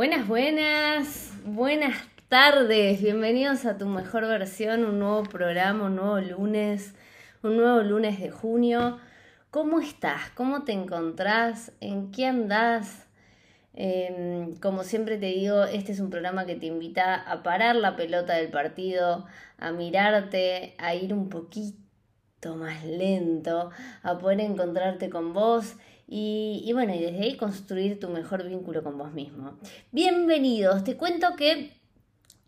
Buenas, buenas, buenas tardes, bienvenidos a tu mejor versión, un nuevo programa, un nuevo lunes, un nuevo lunes de junio. ¿Cómo estás? ¿Cómo te encontrás? ¿En qué andás? Em, como siempre te digo, este es un programa que te invita a parar la pelota del partido, a mirarte, a ir un poquito más lento, a poder encontrarte con vos y, bueno, y desde ahí construir tu mejor vínculo con vos mismo. Bienvenidos, te cuento que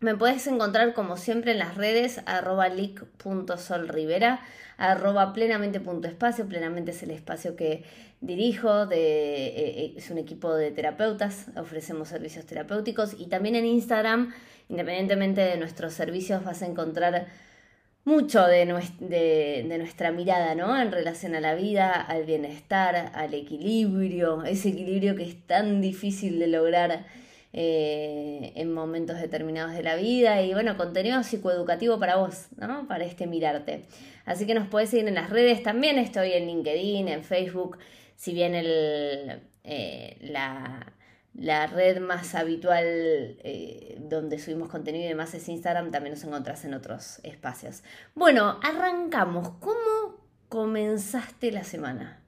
me puedes encontrar como siempre en las redes arroba leak.solrivera, arroba plenamente.espacio, plenamente es el espacio que dirijo, eh, eh, es un equipo de terapeutas, ofrecemos servicios terapéuticos y también en Instagram, independientemente de nuestros servicios, vas a encontrar mucho de, nuestra mirada, ¿no? En relación a la vida, al bienestar, al equilibrio, ese equilibrio que es tan difícil de lograr eh, en momentos determinados de la vida y bueno, contenido psicoeducativo para vos, ¿no? Para este mirarte. Así que nos puedes seguir en las redes también, estoy en LinkedIn, en Facebook, si bien el, eh, la la red más habitual eh, donde subimos contenido y demás es Instagram, también nos encontrás en otros espacios. Bueno, arrancamos. ¿Cómo comenzaste la semana?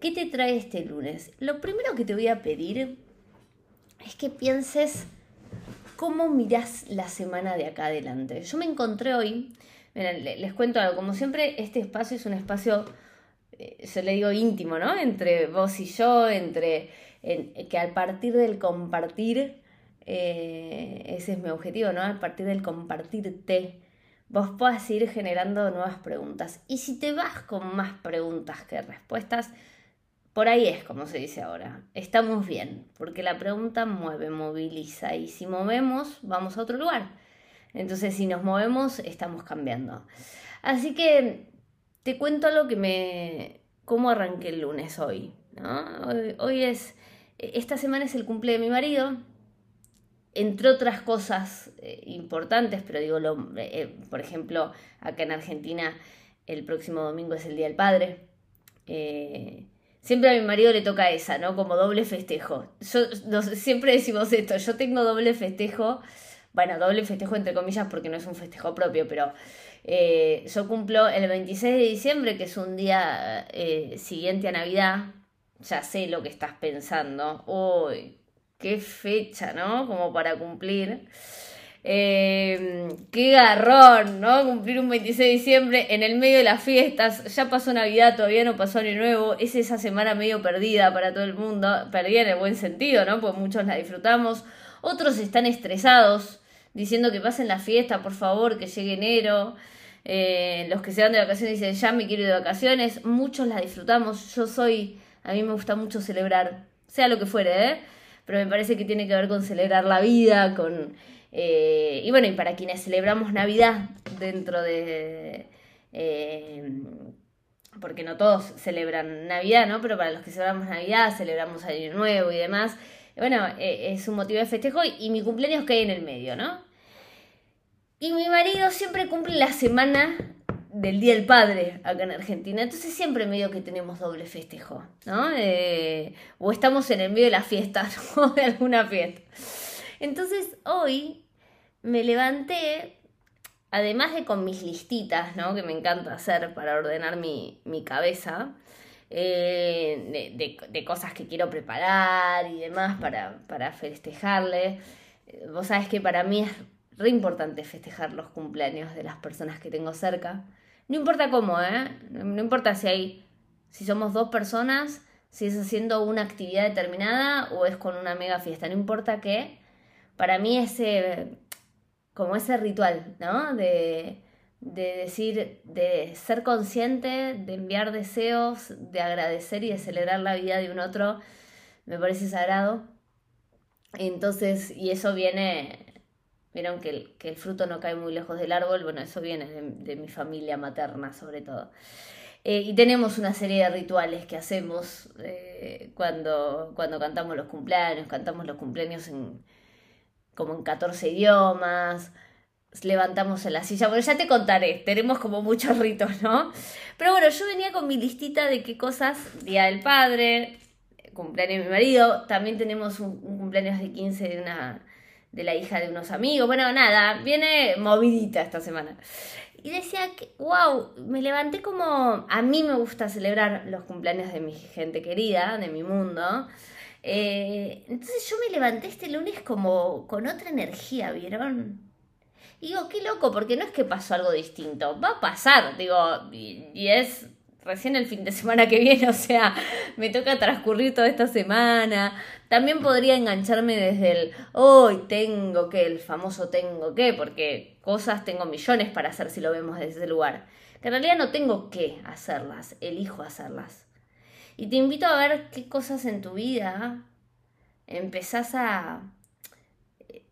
¿Qué te trae este lunes? Lo primero que te voy a pedir es que pienses cómo mirás la semana de acá adelante. Yo me encontré hoy, les cuento algo, como siempre este espacio es un espacio, eh, yo le digo íntimo, ¿no? Entre vos y yo, entre que al partir del compartir, eh, ese es mi objetivo, ¿no? Al partir del compartirte, vos puedas ir generando nuevas preguntas. Y si te vas con más preguntas que respuestas, por ahí es como se dice ahora. Estamos bien, porque la pregunta mueve, moviliza, y si movemos, vamos a otro lugar. Entonces, si nos movemos, estamos cambiando. Así que te cuento lo que me. cómo arranqué el lunes hoy. ¿no? hoy es esta semana es el cumple de mi marido, entre otras cosas eh, importantes, pero digo, lo, eh, por ejemplo, acá en Argentina el próximo domingo es el Día del Padre. Eh, siempre a mi marido le toca esa, ¿no? Como doble festejo. Yo, siempre decimos esto, yo tengo doble festejo, bueno, doble festejo entre comillas porque no es un festejo propio, pero yo cumplo el 26 de diciembre, que es un día siguiente a Navidad, ya sé lo que estás pensando. Uy, qué fecha, ¿no? Como para cumplir. Eh, qué garrón, ¿no? Cumplir un 26 de diciembre en el medio de las fiestas. Ya pasó Navidad, todavía no pasó Año Nuevo. Es esa semana medio perdida para todo el mundo. Perdida en el buen sentido, ¿no? Pues muchos la disfrutamos. Otros están estresados, diciendo que pasen la fiesta, por favor, que llegue enero. Eh, los que se van de vacaciones dicen, ya me quiero ir de vacaciones. Muchos la disfrutamos. Yo soy a mí me gusta mucho celebrar, sea lo que fuere, ¿eh? Pero me parece que tiene que ver con celebrar la vida, con... Eh, y bueno, y para quienes celebramos Navidad dentro de... Eh, porque no todos celebran Navidad, ¿no? Pero para los que celebramos Navidad, celebramos Año Nuevo y demás. Bueno, es un motivo de festejo y, mi cumpleaños cae en el medio, ¿no? Y mi marido siempre cumple la semana del Día del Padre acá en Argentina. Entonces siempre medio que tenemos doble festejo, ¿no? Eh, o estamos en el medio de la fiesta, ¿no? De alguna fiesta. Entonces hoy me levanté, además de con mis listitas, ¿no? Que me encanta hacer para ordenar mi, cabeza. Eh, de, cosas que quiero preparar y demás para, para festejarle. Vos sabés que para mí es re importante festejar los cumpleaños de las personas que tengo cerca. No importa cómo, ¿eh? No importa si hay, si somos dos personas, si es haciendo una actividad determinada o es con una mega fiesta, no importa qué. Para mí ese, como ese ritual, ¿no? De, de decir, de ser consciente, de enviar deseos, de agradecer y de celebrar la vida de un otro, me parece sagrado. Entonces, y eso viene Vieron que el, que el fruto no cae muy lejos del árbol, bueno, eso viene de, mi familia materna sobre todo. Eh, y tenemos una serie de rituales que hacemos eh, cuando, cuando cantamos los cumpleaños, cantamos los cumpleaños en, como en 14 idiomas, levantamos en la silla, bueno, ya te contaré, tenemos como muchos ritos, ¿no? Pero bueno, yo venía con mi listita de qué cosas, Día del Padre, cumpleaños de mi marido, también tenemos un, cumpleaños de 15 de una de la hija de unos amigos. Bueno, nada, viene movidita esta semana. Y decía que, wow, me levanté como, a mí me gusta celebrar los cumpleaños de mi gente querida, de mi mundo. Eh, entonces yo me levanté este lunes como con otra energía, ¿vieron? Y digo, qué loco, porque no es que pasó algo distinto, va a pasar, digo, y, es recién el fin de semana que viene, o sea, me toca transcurrir toda esta semana. También podría engancharme desde el hoy tengo que, el famoso tengo que, porque cosas tengo millones para hacer si lo vemos desde ese lugar. Que en realidad no tengo que hacerlas, elijo hacerlas. Y te invito a ver qué cosas en tu vida empezás a,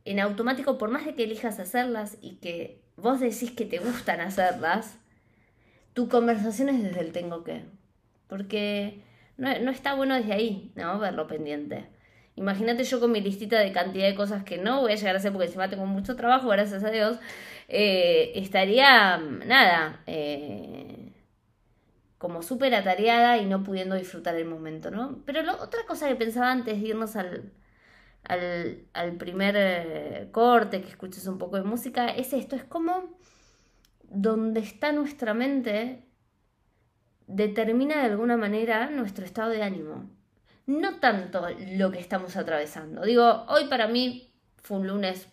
en automático, por más de que elijas hacerlas y que vos decís que te gustan hacerlas, tu conversación es desde el tengo que. Porque no, está bueno desde ahí, ¿no? Verlo pendiente. Imagínate yo con mi listita de cantidad de cosas que no voy a llegar a hacer porque encima tengo mucho trabajo, gracias a Dios, eh, estaría, nada, eh, como súper atareada y no pudiendo disfrutar el momento, ¿no? Pero lo, otra cosa que pensaba antes de irnos al, al, primer eh, corte, que escuches un poco de música, es esto, es como donde está nuestra mente determina de alguna manera nuestro estado de ánimo. No tanto lo que estamos atravesando. Digo, hoy para mí fue un lunes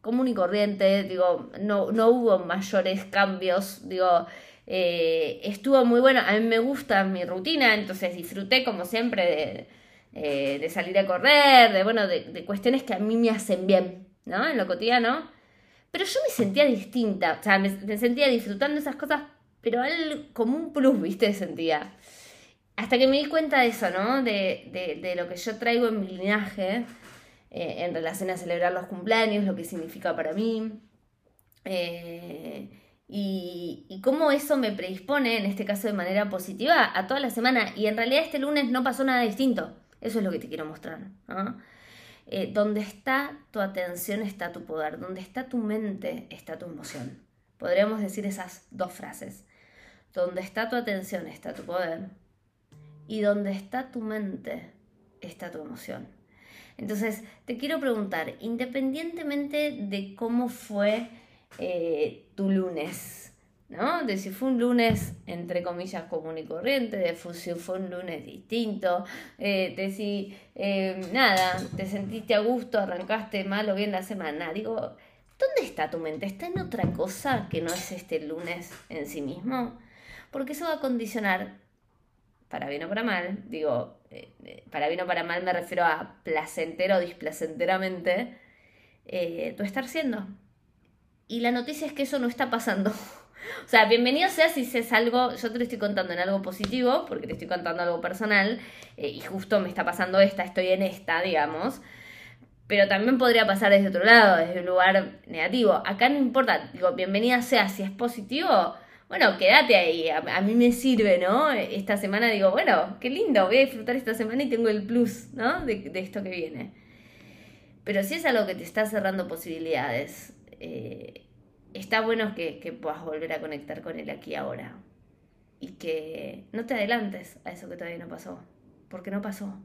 común y corriente, digo, no, no hubo mayores cambios, digo, eh, estuvo muy bueno, a mí me gusta mi rutina, entonces disfruté como siempre de, eh, de salir a correr, de, bueno, de, cuestiones que a mí me hacen bien, ¿no? En lo cotidiano. Pero yo me sentía distinta, o sea, me, sentía disfrutando esas cosas, pero al, como un plus, ¿viste? Sentía. Hasta que me di cuenta de eso, ¿no? De, lo que yo traigo en mi linaje eh, en relación a celebrar los cumpleaños, lo que significa para mí. Eh, y, cómo eso me predispone, en este caso de manera positiva, a toda la semana. Y en realidad este lunes no pasó nada distinto. Eso es lo que te quiero mostrar. Eh, donde está tu atención está tu poder, donde está tu mente está tu emoción. Podríamos decir esas dos frases. Donde está tu atención está tu poder y donde está tu mente está tu emoción. Entonces, te quiero preguntar, independientemente de cómo fue eh, tu lunes, ¿no? De si fue un lunes, entre comillas, común y corriente, de si fue un lunes distinto, eh, de si, eh, nada, te sentiste a gusto, arrancaste mal o bien la semana. Digo, ¿dónde está tu mente? ¿Está en otra cosa que no es este lunes en sí mismo? Porque eso va a condicionar, para bien o para mal, digo, eh, para bien o para mal me refiero a placentero o displacenteramente, tu estar siendo. Y la noticia es que eso no está pasando. O sea, bienvenido sea si es algo, yo te lo estoy contando en algo positivo, porque te estoy contando algo personal, eh, y justo me está pasando esta, estoy en esta, digamos. Pero también podría pasar desde otro lado, desde un lugar negativo. Acá no importa, digo, bienvenida sea si es positivo, bueno, quédate ahí, a, mí me sirve, ¿no? Esta semana digo, bueno, qué lindo, voy a disfrutar esta semana y tengo el plus, ¿no? De, de esto que viene. Pero si es algo que te está cerrando posibilidades, eh, está bueno que, puedas volver a conectar con él aquí ahora. Y que no te adelantes a eso que todavía no pasó. Porque no pasó.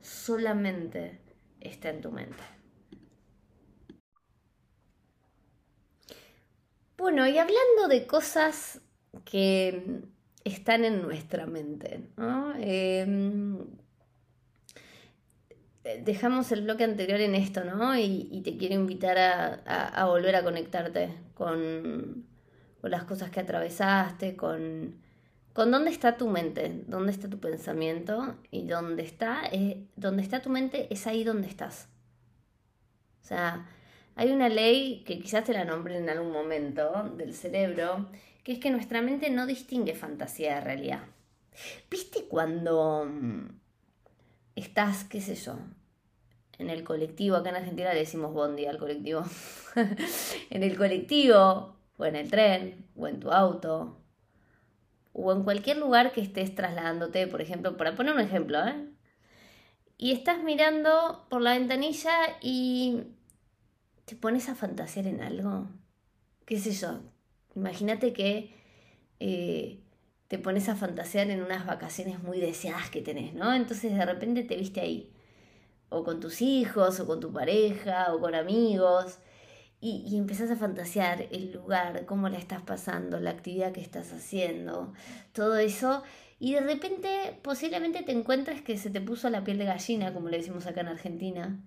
Solamente está en tu mente. Bueno, y hablando de cosas que están en nuestra mente. Em, eh, dejamos el bloque anterior en esto, ¿no? Y, te quiero invitar a, volver a conectarte con, las cosas que atravesaste, con, con dónde está tu mente, dónde está tu pensamiento y dónde está, eh, dónde está tu mente es ahí donde estás. O sea, hay una ley que quizás te la nombre en algún momento del cerebro, que es que nuestra mente no distingue fantasía de realidad. ¿Viste cuando estás, qué sé yo, en el colectivo, acá en Argentina le decimos bondi al colectivo, en el colectivo, o en el tren, o en tu auto, o en cualquier lugar que estés trasladándote, por ejemplo, para poner un ejemplo, ¿eh? Y estás mirando por la ventanilla y te pones a fantasear en algo. ¿Qué sé yo? Imagínate que eh, te pones a fantasear en unas vacaciones muy deseadas que tenés, ¿no? Entonces de repente te viste ahí, o con tus hijos, o con tu pareja, o con amigos, y, y empezás a fantasear el lugar, cómo la estás pasando, la actividad que estás haciendo, todo eso, y de repente posiblemente te encuentres que se te puso la piel de gallina, como le decimos acá en Argentina.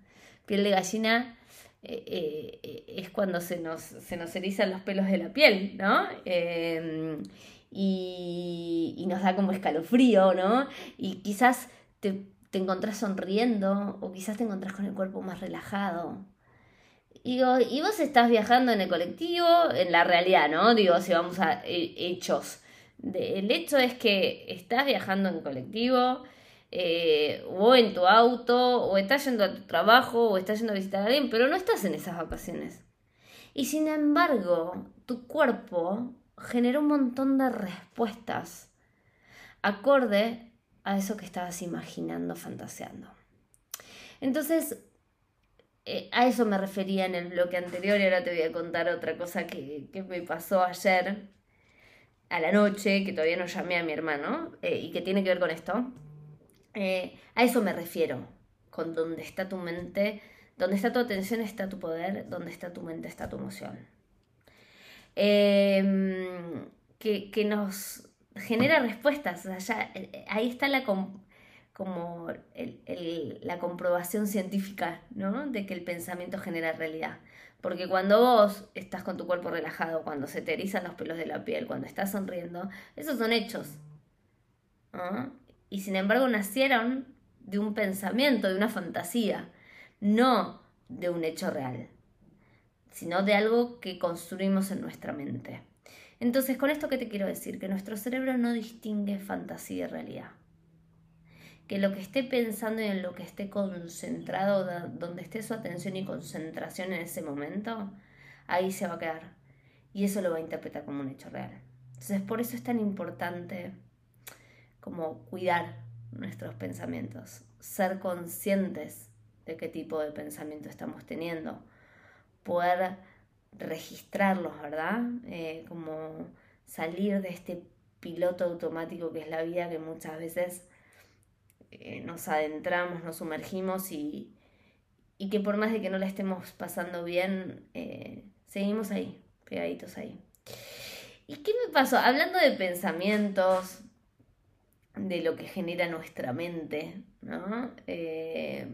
Piel de gallina eh, eh, es cuando se nos, se nos erizan los pelos de la piel, ¿no? Em, y, y, nos da como escalofrío, ¿no? Y quizás te, te encontrás sonriendo o quizás te encontrás con el cuerpo más relajado. Y, y vos estás viajando en el colectivo, en la realidad, ¿no? Digo, si vamos a hechos el hecho es que estás viajando en colectivo, eh, o en tu auto, o estás yendo a tu trabajo, o estás yendo a visitar a alguien, pero no estás en esas vacaciones. Y sin embargo, tu cuerpo generó un montón de respuestas acorde a eso que estabas imaginando, fantaseando. Entonces, eh, a eso me refería en el bloque anterior y ahora te voy a contar otra cosa que, que me pasó ayer a la noche, que todavía no llamé a mi hermano, eh, y que tiene que ver con esto, eh, a eso me refiero, con donde está tu mente, donde está tu atención está tu poder, donde está tu mente está tu emoción. Em, que, nos genera respuestas, eh, ahí está la, como la comprobación científica, ¿no? De que el pensamiento genera realidad. Porque cuando vos estás con tu cuerpo relajado, cuando se te los pelos de la piel, cuando estás sonriendo, esos son hechos. Y sin embargo nacieron de un pensamiento, de una fantasía, no de un hecho real, sino de algo que construimos en nuestra mente. Entonces, con esto que te quiero decir, que nuestro cerebro no distingue fantasía y realidad que lo que esté pensando y en lo que esté concentrado, donde esté su atención y concentración en ese momento, ahí se va a quedar. Y eso lo va a interpretar como un hecho real. Entonces, por eso es tan importante como cuidar nuestros pensamientos, ser conscientes de qué tipo de pensamiento estamos teniendo, poder registrarlos, ¿verdad? Eh, como salir de este piloto automático que es la vida que muchas veces eh, nos adentramos, nos sumergimos y, que por más de que no la estemos pasando bien, eh, seguimos ahí, pegaditos ahí. ¿Y qué me pasó? Hablando de pensamientos, de lo que genera nuestra mente, ¿no? Eh,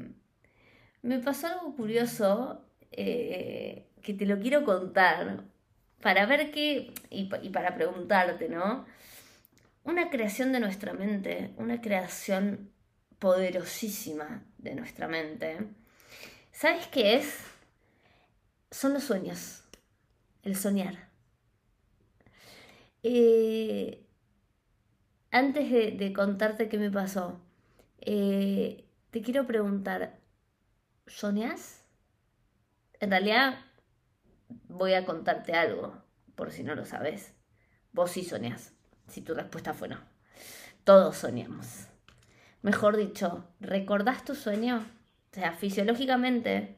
me pasó algo curioso que te lo quiero contar para ver qué, y, y para preguntarte, ¿no? Una creación de nuestra mente, una creación poderosísima de nuestra mente. ¿Sabes qué es? Son los sueños, el soñar. Eh, antes de, contarte qué me pasó, eh, te quiero preguntar, ¿soñas? En realidad voy a contarte algo, por si no lo sabes. Vos sí soñás, si tu respuesta fue no. Todos soñamos. Mejor dicho, ¿recordás tu sueño? O sea, fisiológicamente,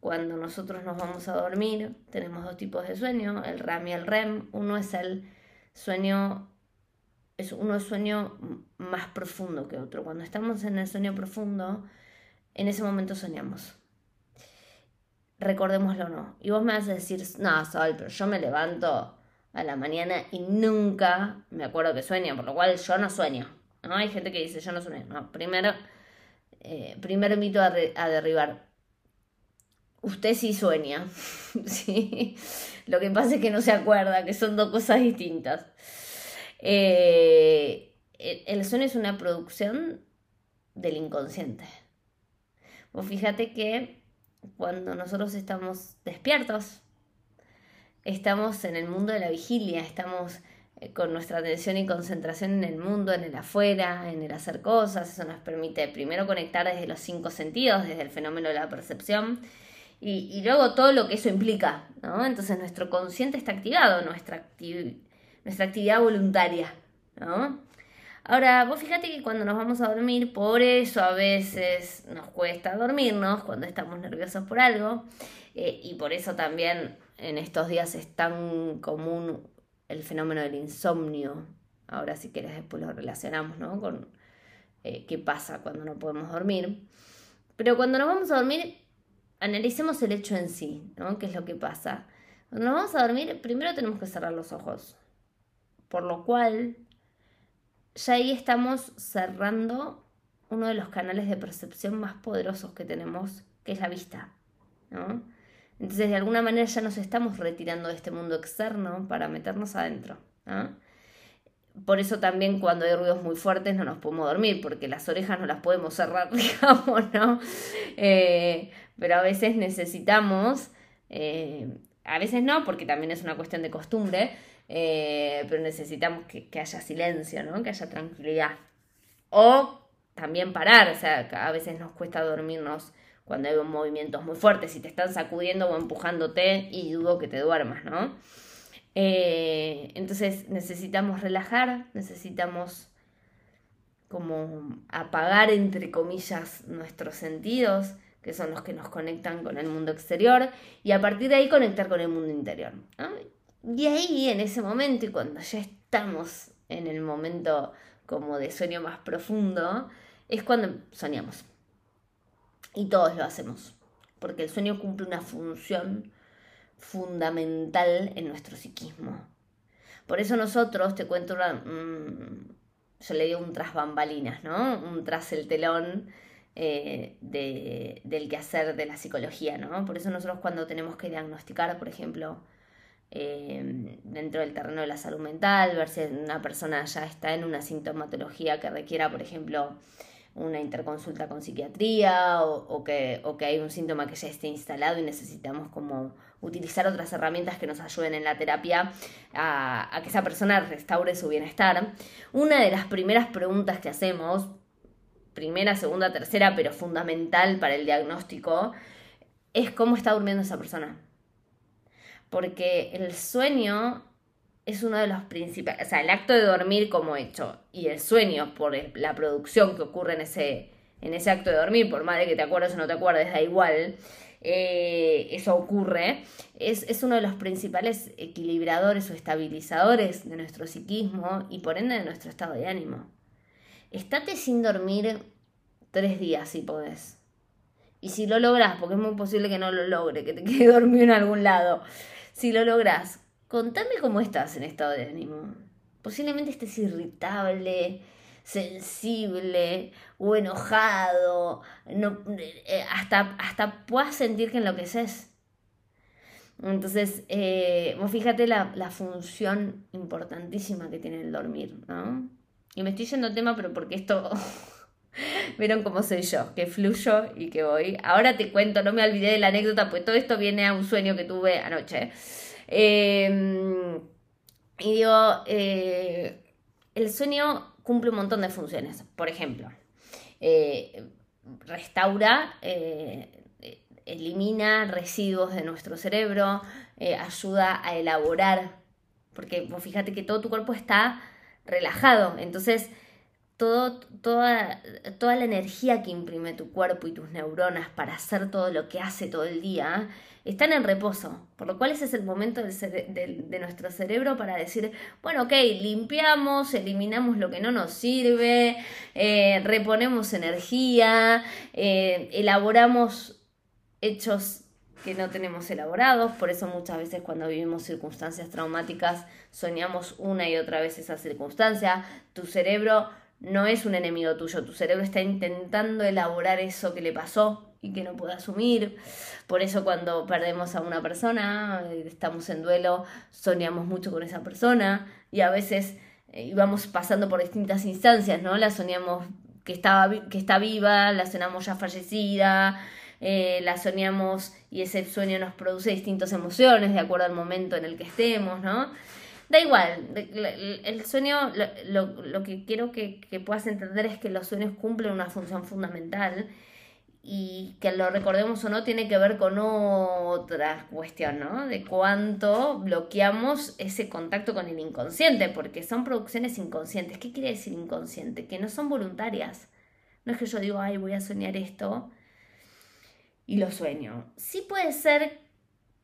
cuando nosotros nos vamos a dormir, tenemos dos tipos de sueño, el REM y el REM. Uno es el sueño, es uno sueño más profundo que otro. Cuando estamos en el sueño profundo, en ese momento soñamos. Recordémoslo o no. Y vos me vas a decir, no, Sol, pero yo me levanto a la mañana y nunca me acuerdo que sueño, por lo cual yo no sueño. ¿no? Hay gente que dice, yo no sueño. No, primero, eh, primero invito a, derribar. Usted sí sueña, ¿sí? Lo que pasa es que no se acuerda, que son dos cosas distintas. Eh, el sueño es una producción del inconsciente. Vos fíjate que cuando nosotros estamos despiertos, estamos en el mundo de la vigilia, estamos eh, con nuestra atención y concentración en el mundo, en el afuera, en el hacer cosas. Eso nos permite primero conectar desde los cinco sentidos, desde el fenómeno de la percepción, y, luego todo lo que eso implica. Entonces nuestro consciente está activado, nuestra, nuestra actividad voluntaria. ¿no? Ahora, vos fíjate que cuando nos vamos a dormir, por eso a veces nos cuesta dormirnos cuando estamos nerviosos por algo, eh, y por eso también en estos días es tan común el fenómeno del insomnio, Ahora si quieres después lo relacionamos, ¿no? Con eh, qué pasa cuando no podemos dormir. Pero cuando nos vamos a dormir, analicemos el hecho en sí, ¿no? ¿Qué es lo que pasa? Cuando nos vamos a dormir, primero tenemos que cerrar los ojos. Por lo cual, ya ahí estamos cerrando uno de los canales de percepción más poderosos que tenemos, que es la vista. Entonces, de alguna manera ya nos estamos retirando de este mundo externo para meternos adentro, Por eso también cuando hay ruidos muy fuertes no nos podemos dormir, porque las orejas no las podemos cerrar, digamos, ¿no? Eh, pero a veces necesitamos, eh, a veces no, porque también es una cuestión de costumbre, eh, pero necesitamos que, haya silencio, ¿no? Que haya tranquilidad. O también parar, o sea, a veces nos cuesta dormirnos cuando hay movimientos muy fuertes, si te están sacudiendo o empujándote y dudo que te duermas, ¿no? Eh, entonces necesitamos relajar, necesitamos como apagar, entre comillas, nuestros sentidos, que son los que nos conectan con el mundo exterior, y a partir de ahí conectar con el mundo interior. Y ahí, en ese momento, y cuando ya estamos en el momento como de sueño más profundo, es cuando soñamos. Y todos lo hacemos, porque el sueño cumple una función fundamental en nuestro psiquismo. Por eso nosotros, te cuento una, mm, yo le digo un tras bambalinas, ¿no? Un tras el telón eh, de, del quehacer de la psicología, ¿no? Por eso nosotros cuando tenemos que diagnosticar, por ejemplo, eh, dentro del terreno de la salud mental, ver si una persona ya está en una sintomatología que requiera, por ejemplo, una interconsulta con psiquiatría o, que, o, que, hay un síntoma que ya esté instalado y necesitamos como utilizar otras herramientas que nos ayuden en la terapia a, a que esa persona restaure su bienestar. Una de las primeras preguntas que hacemos, primera, segunda, tercera, pero fundamental para el diagnóstico, es cómo está durmiendo esa persona. Porque el sueño es uno de los principales, o sea, el acto de dormir como hecho y el sueño por la producción que ocurre en ese, en ese acto de dormir, por más de que te acuerdes o no te acuerdes, da igual, eh, eso ocurre, es, es, uno de los principales equilibradores o estabilizadores de nuestro psiquismo y por ende de nuestro estado de ánimo. Estate sin dormir tres días si podés. Y si lo logras, porque es muy posible que no lo logre, que te quede dormido en algún lado, si lo logras, Contame cómo estás en estado de ánimo. Posiblemente estés irritable, sensible o enojado, no, eh, hasta, hasta puedas sentir que enloqueces. Entonces, eh, fíjate la, la, función importantísima que tiene el dormir, ¿no? Y me estoy yendo tema, pero porque esto, vieron cómo soy yo, que fluyo y que voy. Ahora te cuento, no me olvidé de la anécdota, pues todo esto viene a un sueño que tuve anoche. Em, y digo, eh, el sueño cumple un montón de funciones. Por ejemplo, eh, restaura, eh, elimina residuos de nuestro cerebro, ayuda a elaborar, porque vos fíjate que todo tu cuerpo está relajado, entonces todo, toda, toda la energía que imprime tu cuerpo y tus neuronas para hacer todo lo que hace todo el día están en reposo, por lo cual ese es el momento de nuestro cerebro para decir, bueno, ok, limpiamos, eliminamos lo que no nos sirve, eh, reponemos energía, eh, elaboramos hechos que no tenemos elaborados, por eso muchas veces cuando vivimos circunstancias traumáticas soñamos una y otra vez esa circunstancia, tu cerebro no es un enemigo tuyo, tu cerebro está intentando elaborar eso que le pasó y que no puede asumir. Por eso cuando perdemos a una persona, eh, estamos en duelo, soñamos mucho con esa persona y a veces íbamos eh, pasando por distintas instancias, ¿no? La soñamos que, estaba, que está viva, la soñamos ya fallecida, eh, la soñamos y ese sueño nos produce distintas emociones de acuerdo al momento en el que estemos, ¿no? Da igual, el sueño, lo, lo que quiero que, que puedas entender es que los sueños cumplen una función fundamental y que lo recordemos o no tiene que ver con otra cuestión, ¿no? De cuánto bloqueamos ese contacto con el inconsciente, porque son producciones inconscientes. ¿Qué quiere decir inconsciente? Que no son voluntarias. No es que yo digo, ay, voy a soñar esto y lo sueño. Sí puede ser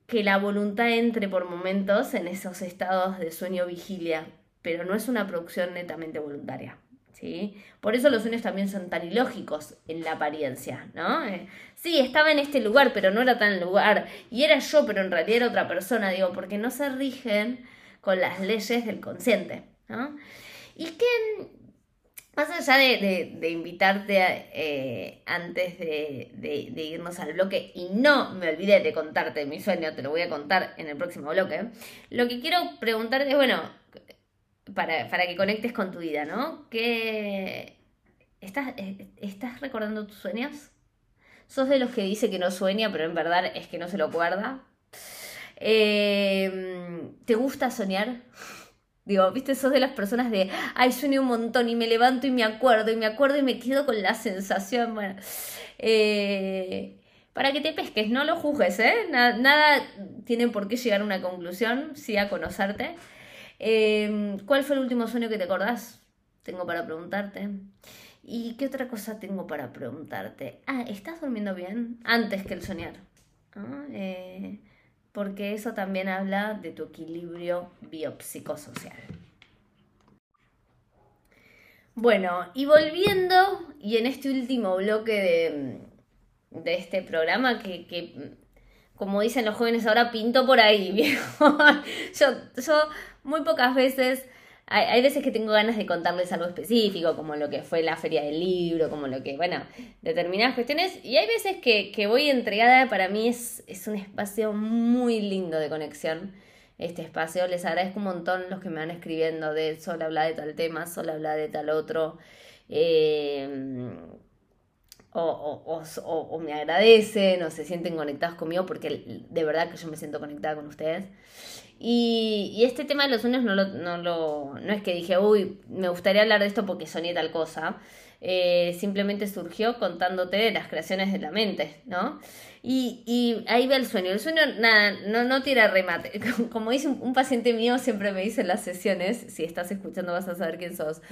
que la voluntad entre por momentos en esos estados de sueño vigilia, pero no es una producción netamente voluntaria. ¿Sí? Por eso los sueños también son tan ilógicos en la apariencia, ¿no? Eh, sí, estaba en este lugar, pero no era tan lugar, y era yo, pero en realidad era otra persona, digo, porque no se rigen con las leyes del consciente, ¿no? Y que más allá de, invitarte eh, antes de, irnos al bloque, y no me olvidé de contarte mi sueño, te lo voy a contar en el próximo bloque, lo que quiero preguntarte es, bueno, para, que conectes con tu vida, ¿no? ¿Qué, estás, eh, ¿Estás recordando tus sueños? ¿Sos de los que dice que no sueña, pero en verdad es que no se lo acuerda? Eh, ¿Te gusta soñar? Digo, viste, sos de las personas de, ay, sueño un montón y me levanto y me acuerdo y me acuerdo y me quedo con la sensación, bueno, eh, para que te pesques, no lo juzgues, ¿eh? Nada, nada tiene por qué llegar a una conclusión, sí a conocerte. Eh, ¿Cuál fue el último sueño que te acordás? Tengo para preguntarte. ¿Y qué otra cosa tengo para preguntarte? Ah, ¿estás durmiendo bien? Antes que el soñar. ¿Ah? Eh, porque eso también habla de tu equilibrio biopsicosocial. Bueno, y volviendo, y en este último bloque de, este programa, que, como dicen los jóvenes ahora, pinto por ahí, viejo. yo, yo muy pocas veces hay, veces que tengo ganas de contarles algo específico, como lo que fue la feria del libro, como lo que, bueno, determinadas cuestiones. Y hay veces que, voy entregada, para mí es, es un espacio muy lindo de conexión. Este espacio, les agradezco un montón los que me van escribiendo de solo habla de tal tema, solo habla de tal otro. Eh, o, o, o, o, me agradecen o se sienten conectados conmigo porque de verdad que yo me siento conectada con ustedes. Y, este tema de los sueños no, lo, no, lo, no es que dije, uy, me gustaría hablar de esto porque soñé tal cosa. Eh, simplemente surgió contándote de las creaciones de la mente, ¿no? Y, y ahí ve el sueño. El sueño, nada, no, no tira remate. Como dice un, paciente mío, siempre me dice en las sesiones, si estás escuchando vas a saber quién sos.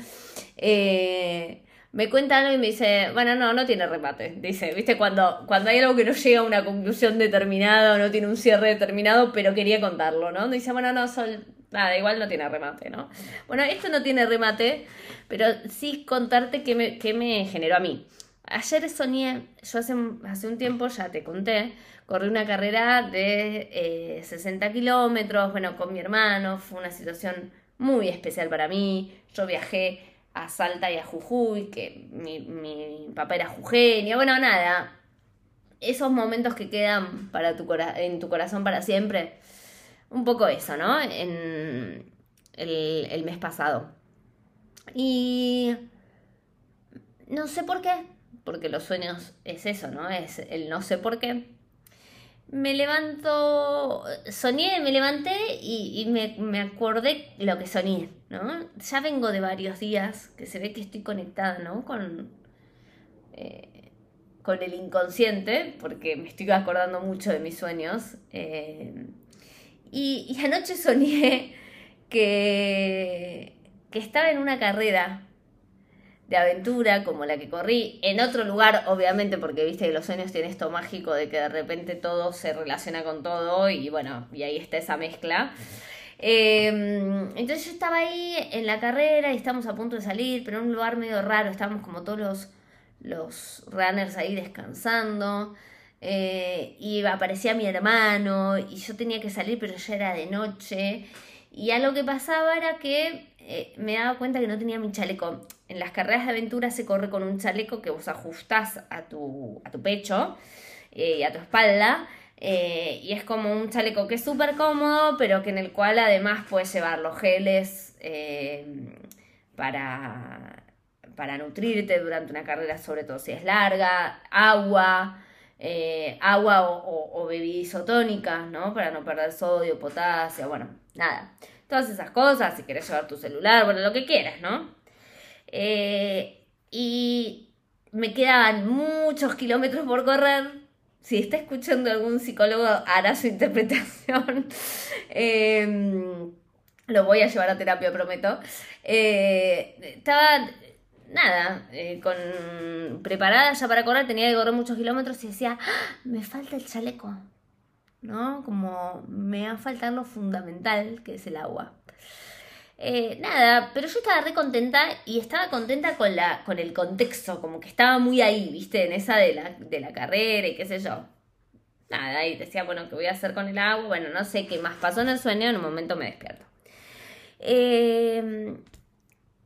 Eh, me cuenta algo y me dice, bueno, no, no tiene remate. Dice, viste, cuando, cuando hay algo que no llega a una conclusión determinada o no tiene un cierre determinado, pero quería contarlo, ¿no? Dice, bueno, no, sol, nada, igual no tiene remate, ¿no? Bueno, esto no tiene remate, pero sí contarte qué me, qué me generó a mí. Ayer soñé, yo hace, hace un tiempo ya te conté, corrí una carrera de 60 eh, kilómetros, bueno, con mi hermano, fue una situación muy especial para mí, yo viajé a Salta y a Jujuy, que mi, mi papá era jujeño, bueno, nada, esos momentos que quedan para tu en tu corazón para siempre, un poco eso, ¿no? En el, el mes pasado. Y no sé por qué, porque los sueños es eso, ¿no? Es el no sé por qué me levanto, soñé, me levanté y, me, acordé lo que soñé, Ya vengo de varios días que se ve que estoy conectada, ¿no? Con, eh, con el inconsciente, porque me estoy acordando mucho de mis sueños. Eh, y, y, anoche soñé que, que estaba en una carrera de aventura como la que corrí en otro lugar, obviamente, porque viste que los sueños tienen esto mágico de que de repente todo se relaciona con todo y bueno, y ahí está esa mezcla. Em, entonces yo estaba ahí en la carrera y estamos a punto de salir, pero en un lugar medio raro, estábamos como todos los, los runners ahí descansando. Eh, y aparecía mi hermano y yo tenía que salir, pero ya era de noche. Y algo que pasaba era que eh, me daba cuenta que no tenía mi chaleco. En las carreras de aventura se corre con un chaleco que vos ajustás a tu, a tu pecho eh, y a tu espalda. Eh, y es como un chaleco que es súper cómodo, pero que en el cual además puedes llevar los geles para, para nutrirte durante una carrera, sobre todo si es larga, agua. agua o, o, o isotónicas, ¿no? Para no perder sodio, potasio, bueno, nada todas esas cosas, si quieres llevar tu celular, bueno, lo que quieras, ¿no? Eh, y me quedaban muchos kilómetros por correr. Si está escuchando algún psicólogo, hará su interpretación. Em, lo voy a llevar a terapia, prometo. Eh, estaba, nada, eh, con, preparada ya para correr, tenía que correr muchos kilómetros y decía, ¡Ah! me falta el chaleco. ¿no? Como me va a faltar lo fundamental, que es el agua. Eh, nada, pero yo estaba re contenta y estaba contenta con, la, con el contexto, como que estaba muy ahí, viste, en esa de la, de la carrera y qué sé yo. Nada, y decía, bueno, ¿qué voy a hacer con el agua? Bueno, no sé qué más pasó en el sueño, en un momento me despierto. Eh,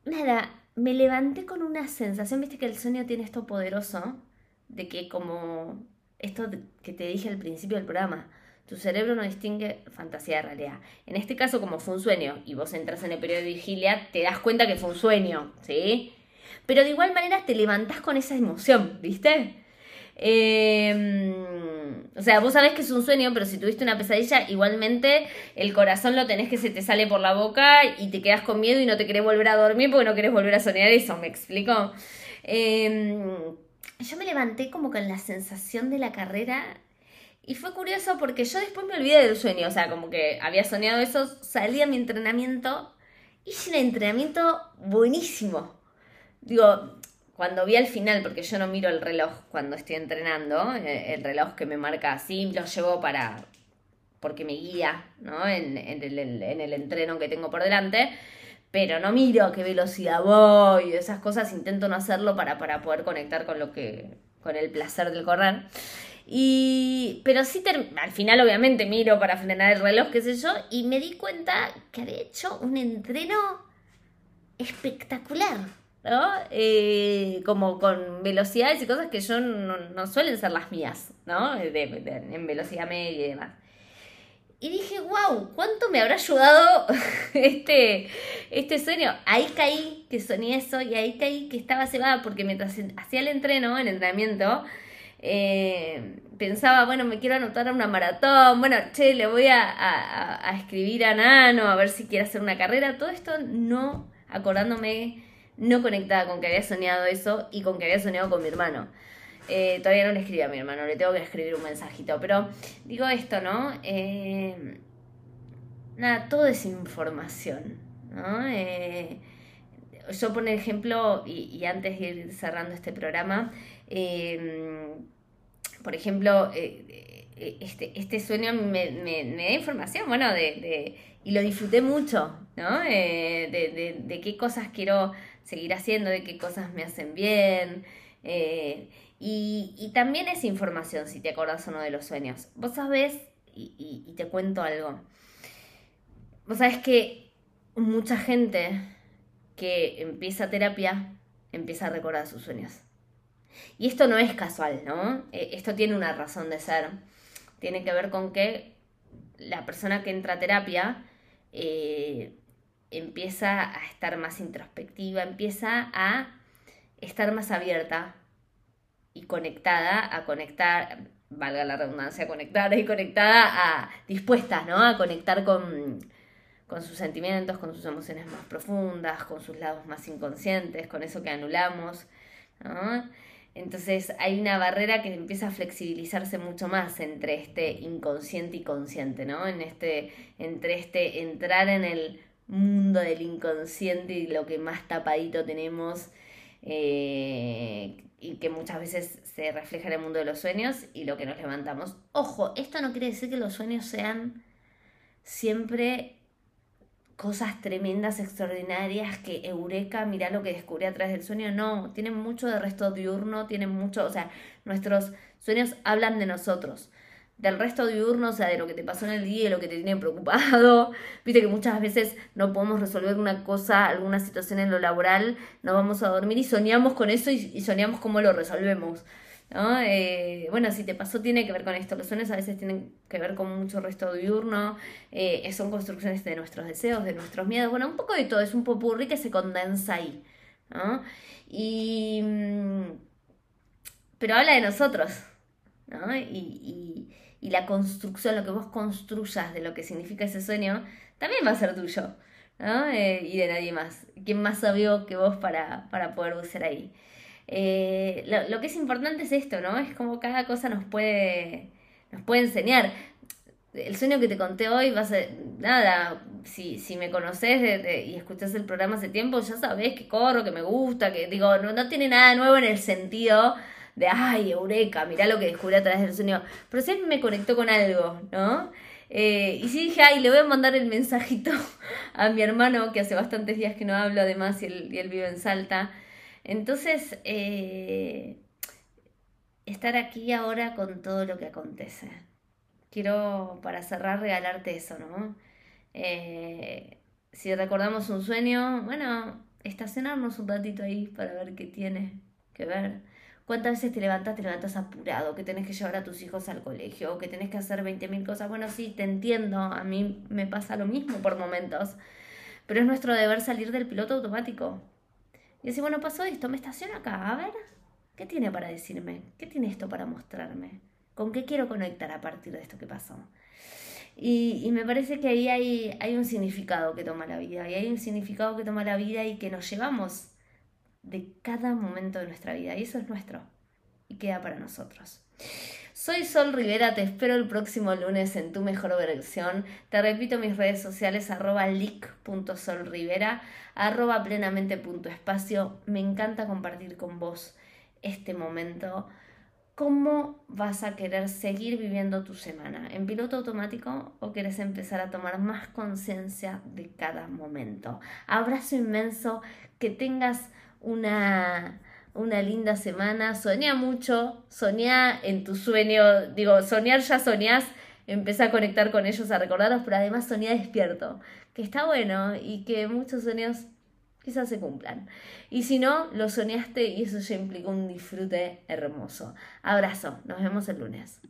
nada, me levanté con una sensación, viste que el sueño tiene esto poderoso, de que como esto que te dije al principio del programa, tu cerebro no distingue fantasía de realidad. En este caso, como fue un sueño y vos entras en el periodo de vigilia, te das cuenta que fue un sueño, ¿sí? Pero de igual manera te levantás con esa emoción, ¿viste? Em, o sea, vos sabés que es un sueño, pero si tuviste una pesadilla, igualmente el corazón lo tenés que se te sale por la boca y te quedas con miedo y no te querés volver a dormir porque no querés volver a soñar eso, ¿me explico? Em, yo me levanté como con la sensación de la carrera y fue curioso porque yo después me olvidé del sueño, o sea, como que había soñado eso, salí a mi entrenamiento, hice un entrenamiento buenísimo. Digo, cuando vi al final, porque yo no miro el reloj cuando estoy entrenando, eh, el reloj que me marca así, lo llevo para, porque me guía, ¿no? En, el, en el entreno que tengo por delante pero no miro qué velocidad voy, esas cosas intento no hacerlo para, para poder conectar con lo que, con el placer del correr. Y, pero sí, al final obviamente miro para frenar el reloj, qué sé yo, y me di cuenta que había hecho un entreno espectacular, ¿no? Eh, como con velocidades y cosas que yo no, suelen ser las mías, ¿no? en velocidad media y demás. Y dije, wow, ¿cuánto me habrá ayudado este, este sueño? Ahí caí que soñé eso y ahí caí que estaba cebada porque mientras hacía el entreno, el entrenamiento, eh, pensaba, bueno, me quiero anotar a una maratón, bueno, che, le voy a, escribir a Nano a ver si quiere hacer una carrera, todo esto no acordándome, no conectada con que había soñado eso y con que había soñado con mi hermano. Eh, todavía no le escribí a mi hermano, le tengo que escribir un mensajito, pero digo esto, ¿no? Eh, nada, todo es información, ¿no? yo por ejemplo, y, antes de ir cerrando este programa, por ejemplo, eh, eh, este, este sueño me, da información, bueno, y lo disfruté mucho, ¿no? Eh, de, qué cosas quiero seguir haciendo, de qué cosas me hacen bien. y, también es información, si te acuerdas o no de los sueños. Vos sabés, y, y te cuento algo, vos sabés que mucha gente que empieza terapia empieza a recordar sus sueños. Y esto no es casual, ¿no? Eh, esto tiene una razón de ser. Tiene que ver con que la persona que entra a terapia eh, empieza a estar más introspectiva, empieza a estar más abierta y conectada a conectar, valga la redundancia, conectada y conectada a, dispuesta, ¿no? A conectar con, con sus sentimientos, con sus emociones más profundas, con sus lados más inconscientes, con eso que anulamos, ¿no? Entonces hay una barrera que empieza a flexibilizarse mucho más entre este inconsciente y consciente, ¿no? En este, entre este entrar en el mundo del inconsciente y lo que más tapadito tenemos eh, y que muchas veces se refleja en el mundo de los sueños y lo que nos levantamos. Ojo, esto no quiere decir que los sueños sean siempre cosas tremendas, extraordinarias, que eureka, mira lo que descubrí a través del sueño. No, tienen mucho de resto diurno, tienen mucho, o sea, nuestros sueños hablan de nosotros. Del resto diurno, o sea, de lo que te pasó en el día y lo que te tiene preocupado. Viste que muchas veces no podemos resolver una cosa, alguna situación en lo laboral, nos vamos a dormir y soñamos con eso y, y soñamos cómo lo resolvemos. Eh, bueno, si te pasó tiene que ver con esto. Los sueños a veces tienen que ver con mucho resto diurno, eh, son construcciones de nuestros deseos, de nuestros miedos, bueno, un poco de todo, es un popurrí que se condensa ahí. Y... Mm, pero habla de nosotros, ¿no? Y, la construcción, lo que vos construyas de lo que significa ese sueño, también va a ser tuyo, ¿no? Eh, y de nadie más. ¿Quién más sabio que vos para, para poder ser ahí? Eh, lo, que es importante es esto, ¿no? Es como cada cosa nos puede, nos puede enseñar. El sueño que te conté hoy va a ser, nada, si, si me conoces y escuchás el programa hace tiempo, ya sabés que corro, que me gusta, que digo, no, no tiene nada nuevo en el sentido de, ay, eureka, mirá lo que descubrí a través del sueño, pero siempre me conectó con algo, ¿no? Eh, y sí dije, ay, le voy a mandar el mensajito a mi hermano, que hace bastantes días que no hablo además y él, vive en Salta. Entonces, eh, estar aquí ahora con todo lo que acontece. Quiero, para cerrar, regalarte eso, ¿no? Eh, si recordamos un sueño, bueno, estacionarnos un ratito ahí para ver qué tiene que ver ¿Cuántas veces te levantas, te levantas apurado, que tenés que llevar a tus hijos al colegio, o que tenés que hacer 20.000 cosas? Bueno, sí, te entiendo, a mí me pasa lo mismo por momentos, pero es nuestro deber salir del piloto automático. Y decir, bueno, pasó esto, me estaciono acá, a ver, ¿qué tiene para decirme? ¿Qué tiene esto para mostrarme? ¿Con qué quiero conectar a partir de esto que pasó? Y, y, me parece que ahí hay, hay un significado que toma la vida, y hay un significado que toma la vida y que nos llevamos de cada momento de nuestra vida y eso es nuestro y queda para nosotros. Soy Sol Rivera, te espero el próximo lunes en tu mejor versión. Te repito mis redes sociales arroba leak.solrivera, arroba plenamente.espacio. Me encanta compartir con vos este momento. ¿Cómo vas a querer seguir viviendo tu semana? ¿En piloto automático o quieres empezar a tomar más conciencia de cada momento? Abrazo inmenso, que tengas una, una linda semana. Soñá mucho, soñá en tu sueño. Digo, soñar ya soñás, empieza a conectar con ellos, a recordarlos, pero además soñá despierto, que está bueno y que muchos sueños quizás se cumplan. Y si no, lo soñaste y eso ya implica un disfrute hermoso. Abrazo, nos vemos el lunes.